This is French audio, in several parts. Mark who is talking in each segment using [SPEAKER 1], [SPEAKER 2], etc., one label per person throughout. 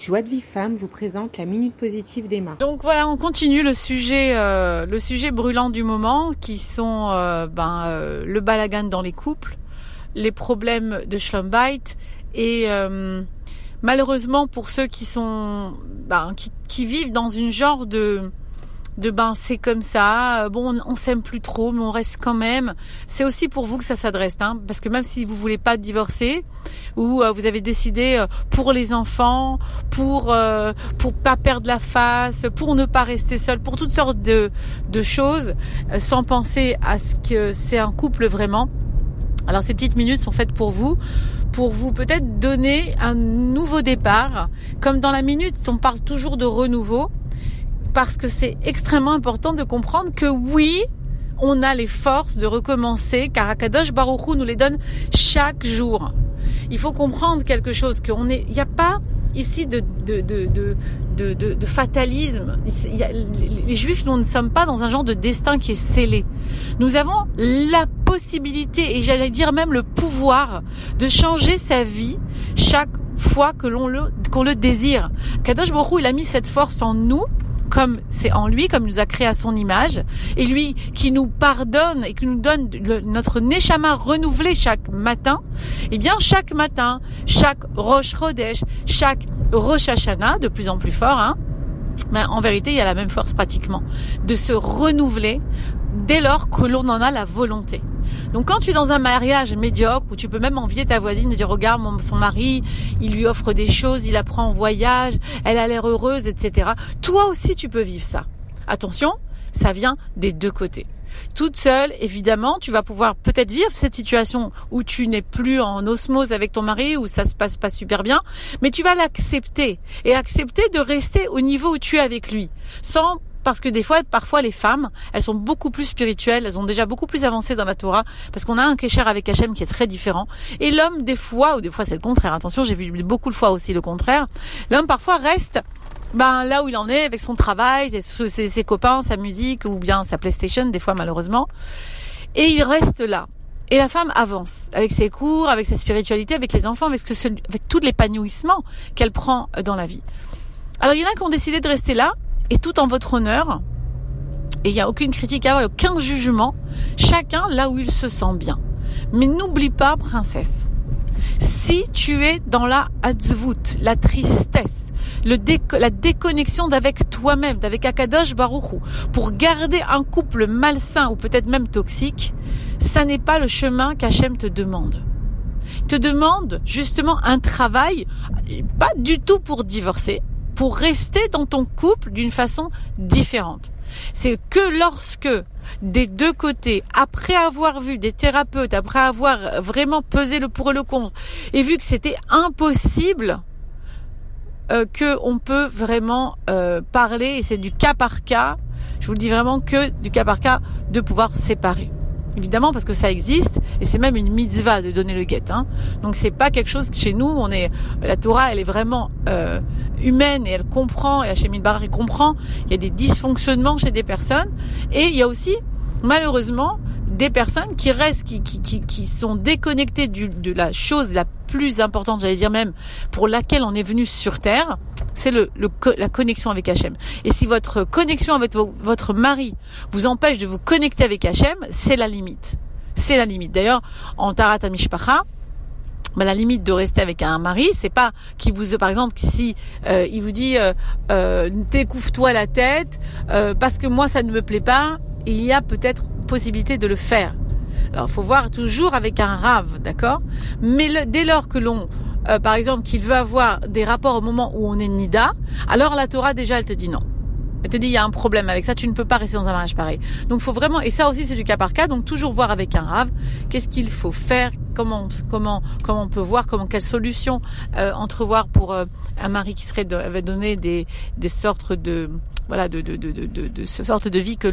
[SPEAKER 1] Joie de vie femme vous présente la minute positive d'Emma.
[SPEAKER 2] Donc voilà, on continue le sujet, euh, le sujet brûlant du moment, qui sont euh, ben, euh, le balagan dans les couples, les problèmes de schlumbite et malheureusement pour ceux qui sont, ben, qui, qui vivent dans une genre de de ben c'est comme ça, bon on, s'aime plus trop mais on reste quand même. C'est aussi pour vous que ça s'adresse, hein, parce que même si vous voulez pas divorcer ou euh, vous avez décidé euh, pour les enfants, pour euh, pour pas perdre la face, pour ne pas rester seul, pour toutes sortes de de choses, sans penser à ce que c'est un couple vraiment. Alors ces petites minutes sont faites pour vous, pour vous peut-être donner un nouveau départ. Comme dans la minute, on parle toujours de renouveau parce que c'est extrêmement important de comprendre que oui, on a les forces de recommencer, car Akadosh Baruch nous les donne chaque jour. Il faut comprendre quelque chose, qu'on est, il n'y a pas ici de, fatalisme. les juifs, nous ne sommes pas dans un genre de destin qui est scellé. Nous avons la possibilité, et j'allais dire même le pouvoir, de changer sa vie chaque fois que l'on le, qu'on le désire. Kadosh Baruch il a mis cette force en nous, comme c'est en lui, comme il nous a créé à son image, et lui qui nous pardonne et qui nous donne notre neshama renouvelé chaque matin, eh bien chaque matin, chaque Rosh Chodesh, chaque Rosh Hashanah, de plus en plus fort, hein, ben, en vérité, il y a la même force pratiquement, de se renouveler dès lors que l'on en a la volonté. Donc quand tu es dans un mariage médiocre où tu peux même envier ta voisine et dire regarde son mari, il lui offre des choses, il la prend en voyage, elle a l'air heureuse, etc. Toi aussi tu peux vivre ça. Attention, ça vient des deux côtés. Toute seule, évidemment, tu vas pouvoir peut-être vivre cette situation où tu n'es plus en osmose avec ton mari, où ça se passe pas super bien, mais tu vas l'accepter et accepter de rester au niveau où tu es avec lui, sans parce que des fois, parfois les femmes, elles sont beaucoup plus spirituelles, elles ont déjà beaucoup plus avancé dans la Torah, parce qu'on a un kécher avec Hachem qui est très différent. Et l'homme, des fois, ou des fois c'est le contraire, attention, j'ai vu beaucoup de fois aussi le contraire, l'homme parfois reste ben là où il en est avec son travail, ses, ses, copains, sa musique ou bien sa PlayStation, des fois malheureusement, et il reste là. Et la femme avance avec ses cours, avec sa spiritualité, avec les enfants, avec, avec tout l'épanouissement qu'elle prend dans la vie. Alors il y en a qui ont décidé de rester là et tout en votre honneur. Et il n'y a aucune critique à avoir, aucun jugement. Chacun là où il se sent bien. Mais n'oublie pas, princesse, si tu es dans la hatzvut, la tristesse, la déconnexion d'avec toi-même, d'avec Akadosh Baruchou, pour garder un couple malsain ou peut-être même toxique, ça n'est pas le chemin qu'Hachem te demande. Il te demande justement un travail, pas du tout pour divorcer, pour rester dans ton couple d'une façon différente. C'est que lorsque des deux côtés, après avoir vu des thérapeutes, après avoir vraiment pesé le pour et le contre, et vu que c'était impossible, euh, que on peut vraiment euh, parler, et c'est du cas par cas, je vous le dis vraiment que du cas par cas, de pouvoir séparer évidemment parce que ça existe et c'est même une mitzvah de donner le guet. Hein. Donc c'est pas quelque chose que chez nous on est la Torah elle est vraiment euh, humaine et elle comprend et Hachem Barar il comprend. Il y a des dysfonctionnements chez des personnes et il y a aussi malheureusement des personnes qui restent, qui, qui, qui, sont déconnectées de la chose la plus importante, j'allais dire même, pour laquelle on est venu sur Terre, c'est le, la connexion avec Hachem. Et si votre connexion avec votre mari vous empêche de vous connecter avec Hachem, c'est la limite. C'est la limite. D'ailleurs, en Tarat Mishpacha, bah, la limite de rester avec un mari, c'est pas qu'il vous, par exemple, si euh, il vous dit euh, euh, découvre-toi la tête euh, parce que moi ça ne me plaît pas, il y a peut-être possibilité de le faire. Alors, faut voir toujours avec un rave, d'accord? Mais dès lors que l'on, euh, par exemple, qu'il veut avoir des rapports au moment où on est nida, alors la Torah déjà, elle te dit non. Elle te dit il y a un problème avec ça, tu ne peux pas rester dans un mariage pareil. Donc faut vraiment et ça aussi c'est du cas par cas, donc toujours voir avec un rave qu'est-ce qu'il faut faire, comment comment comment on peut voir comment quelle solution euh, entrevoir pour euh, un mari qui serait avait donné des des sortes de voilà, de, de, de, de, ce sorte de vie que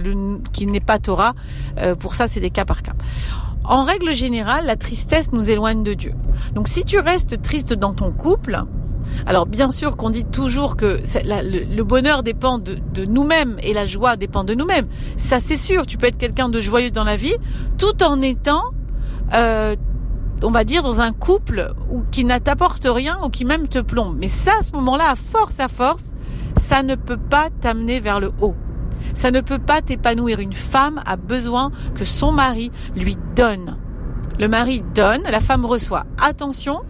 [SPEAKER 2] qui n'est pas Torah. Euh, pour ça, c'est des cas par cas. En règle générale, la tristesse nous éloigne de Dieu. Donc si tu restes triste dans ton couple, alors bien sûr qu'on dit toujours que le, bonheur dépend de, nous-mêmes et la joie dépend de nous-mêmes. Ça c'est sûr, tu peux être quelqu'un de joyeux dans la vie tout en étant euh, on va dire, dans un couple ou qui ne t'apporte rien ou qui même te plombe. Mais ça, à ce moment-là, à force, à force, ça ne peut pas t'amener vers le haut. Ça ne peut pas t'épanouir. Une femme a besoin que son mari lui donne. Le mari donne, la femme reçoit. Attention,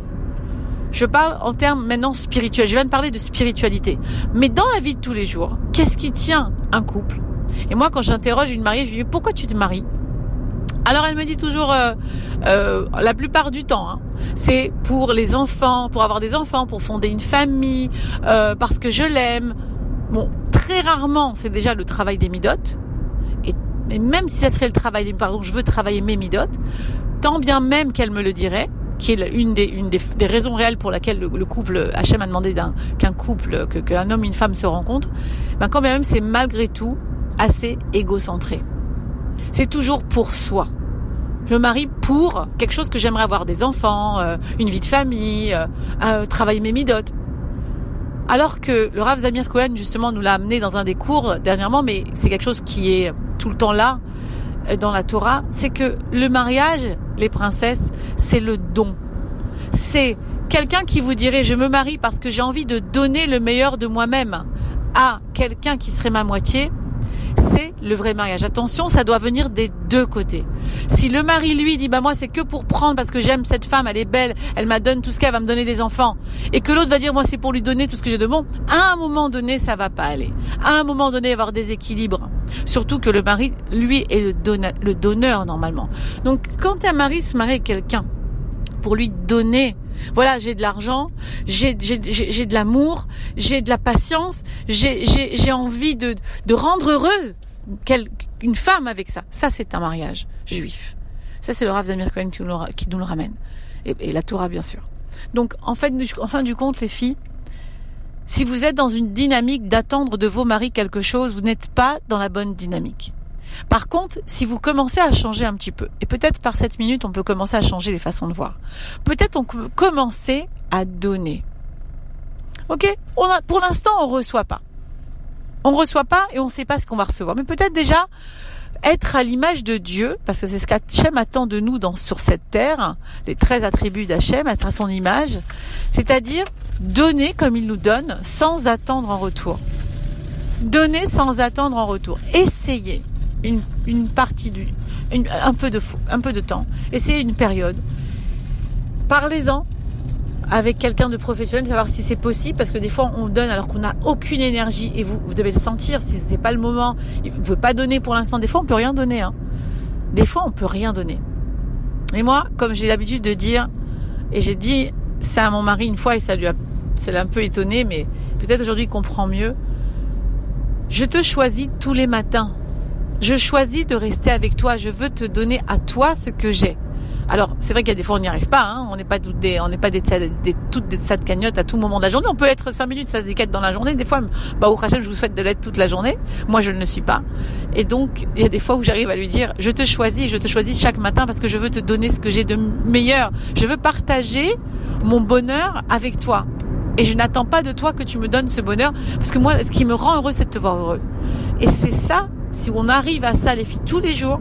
[SPEAKER 2] je parle en termes maintenant spirituels. Je viens de parler de spiritualité. Mais dans la vie de tous les jours, qu'est-ce qui tient un couple? Et moi, quand j'interroge une mariée, je lui dis pourquoi tu te maries? Alors elle me dit toujours, euh, euh, la plupart du temps, hein, c'est pour les enfants, pour avoir des enfants, pour fonder une famille, euh, parce que je l'aime. Bon, très rarement, c'est déjà le travail des midotes. Et, même si ça serait le travail des, pardon, je veux travailler mes midotes, tant bien même qu'elle me le dirait, qui est une des, une des, raisons réelles pour laquelle le, couple Hachem a demandé qu'un couple, qu'un homme et une femme se rencontrent, ben quand même c'est malgré tout assez égocentré. C'est toujours pour soi. Le mari pour quelque chose que j'aimerais avoir, des enfants, euh, une vie de famille, euh, euh, travailler mes midotes. Alors que le Rav Zamir Cohen justement nous l'a amené dans un des cours dernièrement, mais c'est quelque chose qui est tout le temps là dans la Torah, c'est que le mariage, les princesses, c'est le don. C'est quelqu'un qui vous dirait je me marie parce que j'ai envie de donner le meilleur de moi-même à quelqu'un qui serait ma moitié c'est le vrai mariage. Attention, ça doit venir des deux côtés. Si le mari lui dit bah moi c'est que pour prendre parce que j'aime cette femme, elle est belle, elle m'a donne tout ce qu'elle va me donner des enfants, et que l'autre va dire moi c'est pour lui donner tout ce que j'ai de bon, à un moment donné ça va pas aller. À un moment donné il va y avoir des équilibres. Surtout que le mari lui est le le donneur normalement. Donc quand un mari se marie avec quelqu'un pour lui donner voilà, j'ai de l'argent, j'ai de l'amour, j'ai de la patience, j'ai envie de, de rendre heureuse une femme avec ça. Ça, c'est un mariage juif. Ça, c'est le Rav Zamir Cohen qui, nous le ramène. Et, la Torah, bien sûr. Donc, en, fait, en fin du compte, les filles, si vous êtes dans une dynamique d'attendre de vos maris quelque chose, vous n'êtes pas dans la bonne dynamique. Par contre, si vous commencez à changer un petit peu, et peut-être par cette minute, on peut commencer à changer les façons de voir. Peut-être on peut commencer à donner. Ok? Pour l'instant, on reçoit pas. On reçoit pas et on ne sait pas ce qu'on va recevoir. Mais peut-être déjà être à l'image de Dieu, parce que c'est ce qu'Hachem attend de nous sur cette terre, les 13 attributs d'Hachem, être à son image, c'est-à-dire donner comme il nous donne sans attendre en retour. Donner sans attendre en retour. Essayez une, une partie du, un peu de un peu de temps. Essayez une période. Parlez-en avec quelqu'un de professionnel, savoir si c'est possible, parce que des fois on donne alors qu'on n'a aucune énergie et vous, vous devez le sentir. Si c'est pas le moment, vous ne pouvez pas donner pour l'instant. Des fois on peut rien donner. Hein. Des fois on peut rien donner. Et moi, comme j'ai l'habitude de dire, et j'ai dit ça à mon mari une fois et ça lui a, ça l'a un peu étonné, mais peut-être aujourd'hui il comprend mieux. Je te choisis tous les matins je choisis de rester avec toi. Je veux te donner à toi ce que j'ai. Alors, c'est vrai qu'il y a des fois on n'y arrive pas. Hein. On n'est pas des, on n'est pas des, des, toutes des de cagnottes à tout moment de la journée. On peut être cinq minutes ça déquête dans la journée. Des fois, bah au Hachem, je vous souhaite de l'être toute la journée. Moi, je ne le suis pas. Et donc, il y a des fois où j'arrive à lui dire, je te choisis, je te choisis chaque matin parce que je veux te donner ce que j'ai de meilleur. Je veux partager mon bonheur avec toi. Et je n'attends pas de toi que tu me donnes ce bonheur parce que moi, ce qui me rend heureux, c'est de te voir heureux. Et c'est ça si on arrive à ça, les filles, tous les jours,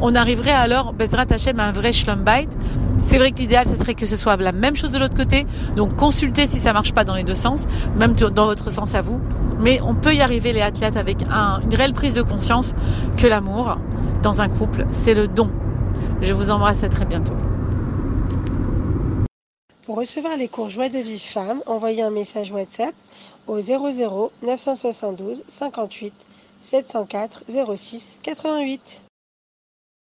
[SPEAKER 2] on arriverait alors, Bezrat Hashem, à un vrai Schlumbite. C'est vrai que l'idéal, ce serait que ce soit la même chose de l'autre côté. Donc, consultez si ça marche pas dans les deux sens, même dans votre sens à vous. Mais on peut y arriver, les athlètes, avec une réelle prise de conscience que l'amour, dans un couple, c'est le don. Je vous embrasse à très bientôt.
[SPEAKER 1] Pour recevoir les cours Joie de vie femme, envoyez un message WhatsApp au 00 972 58 704 06 88.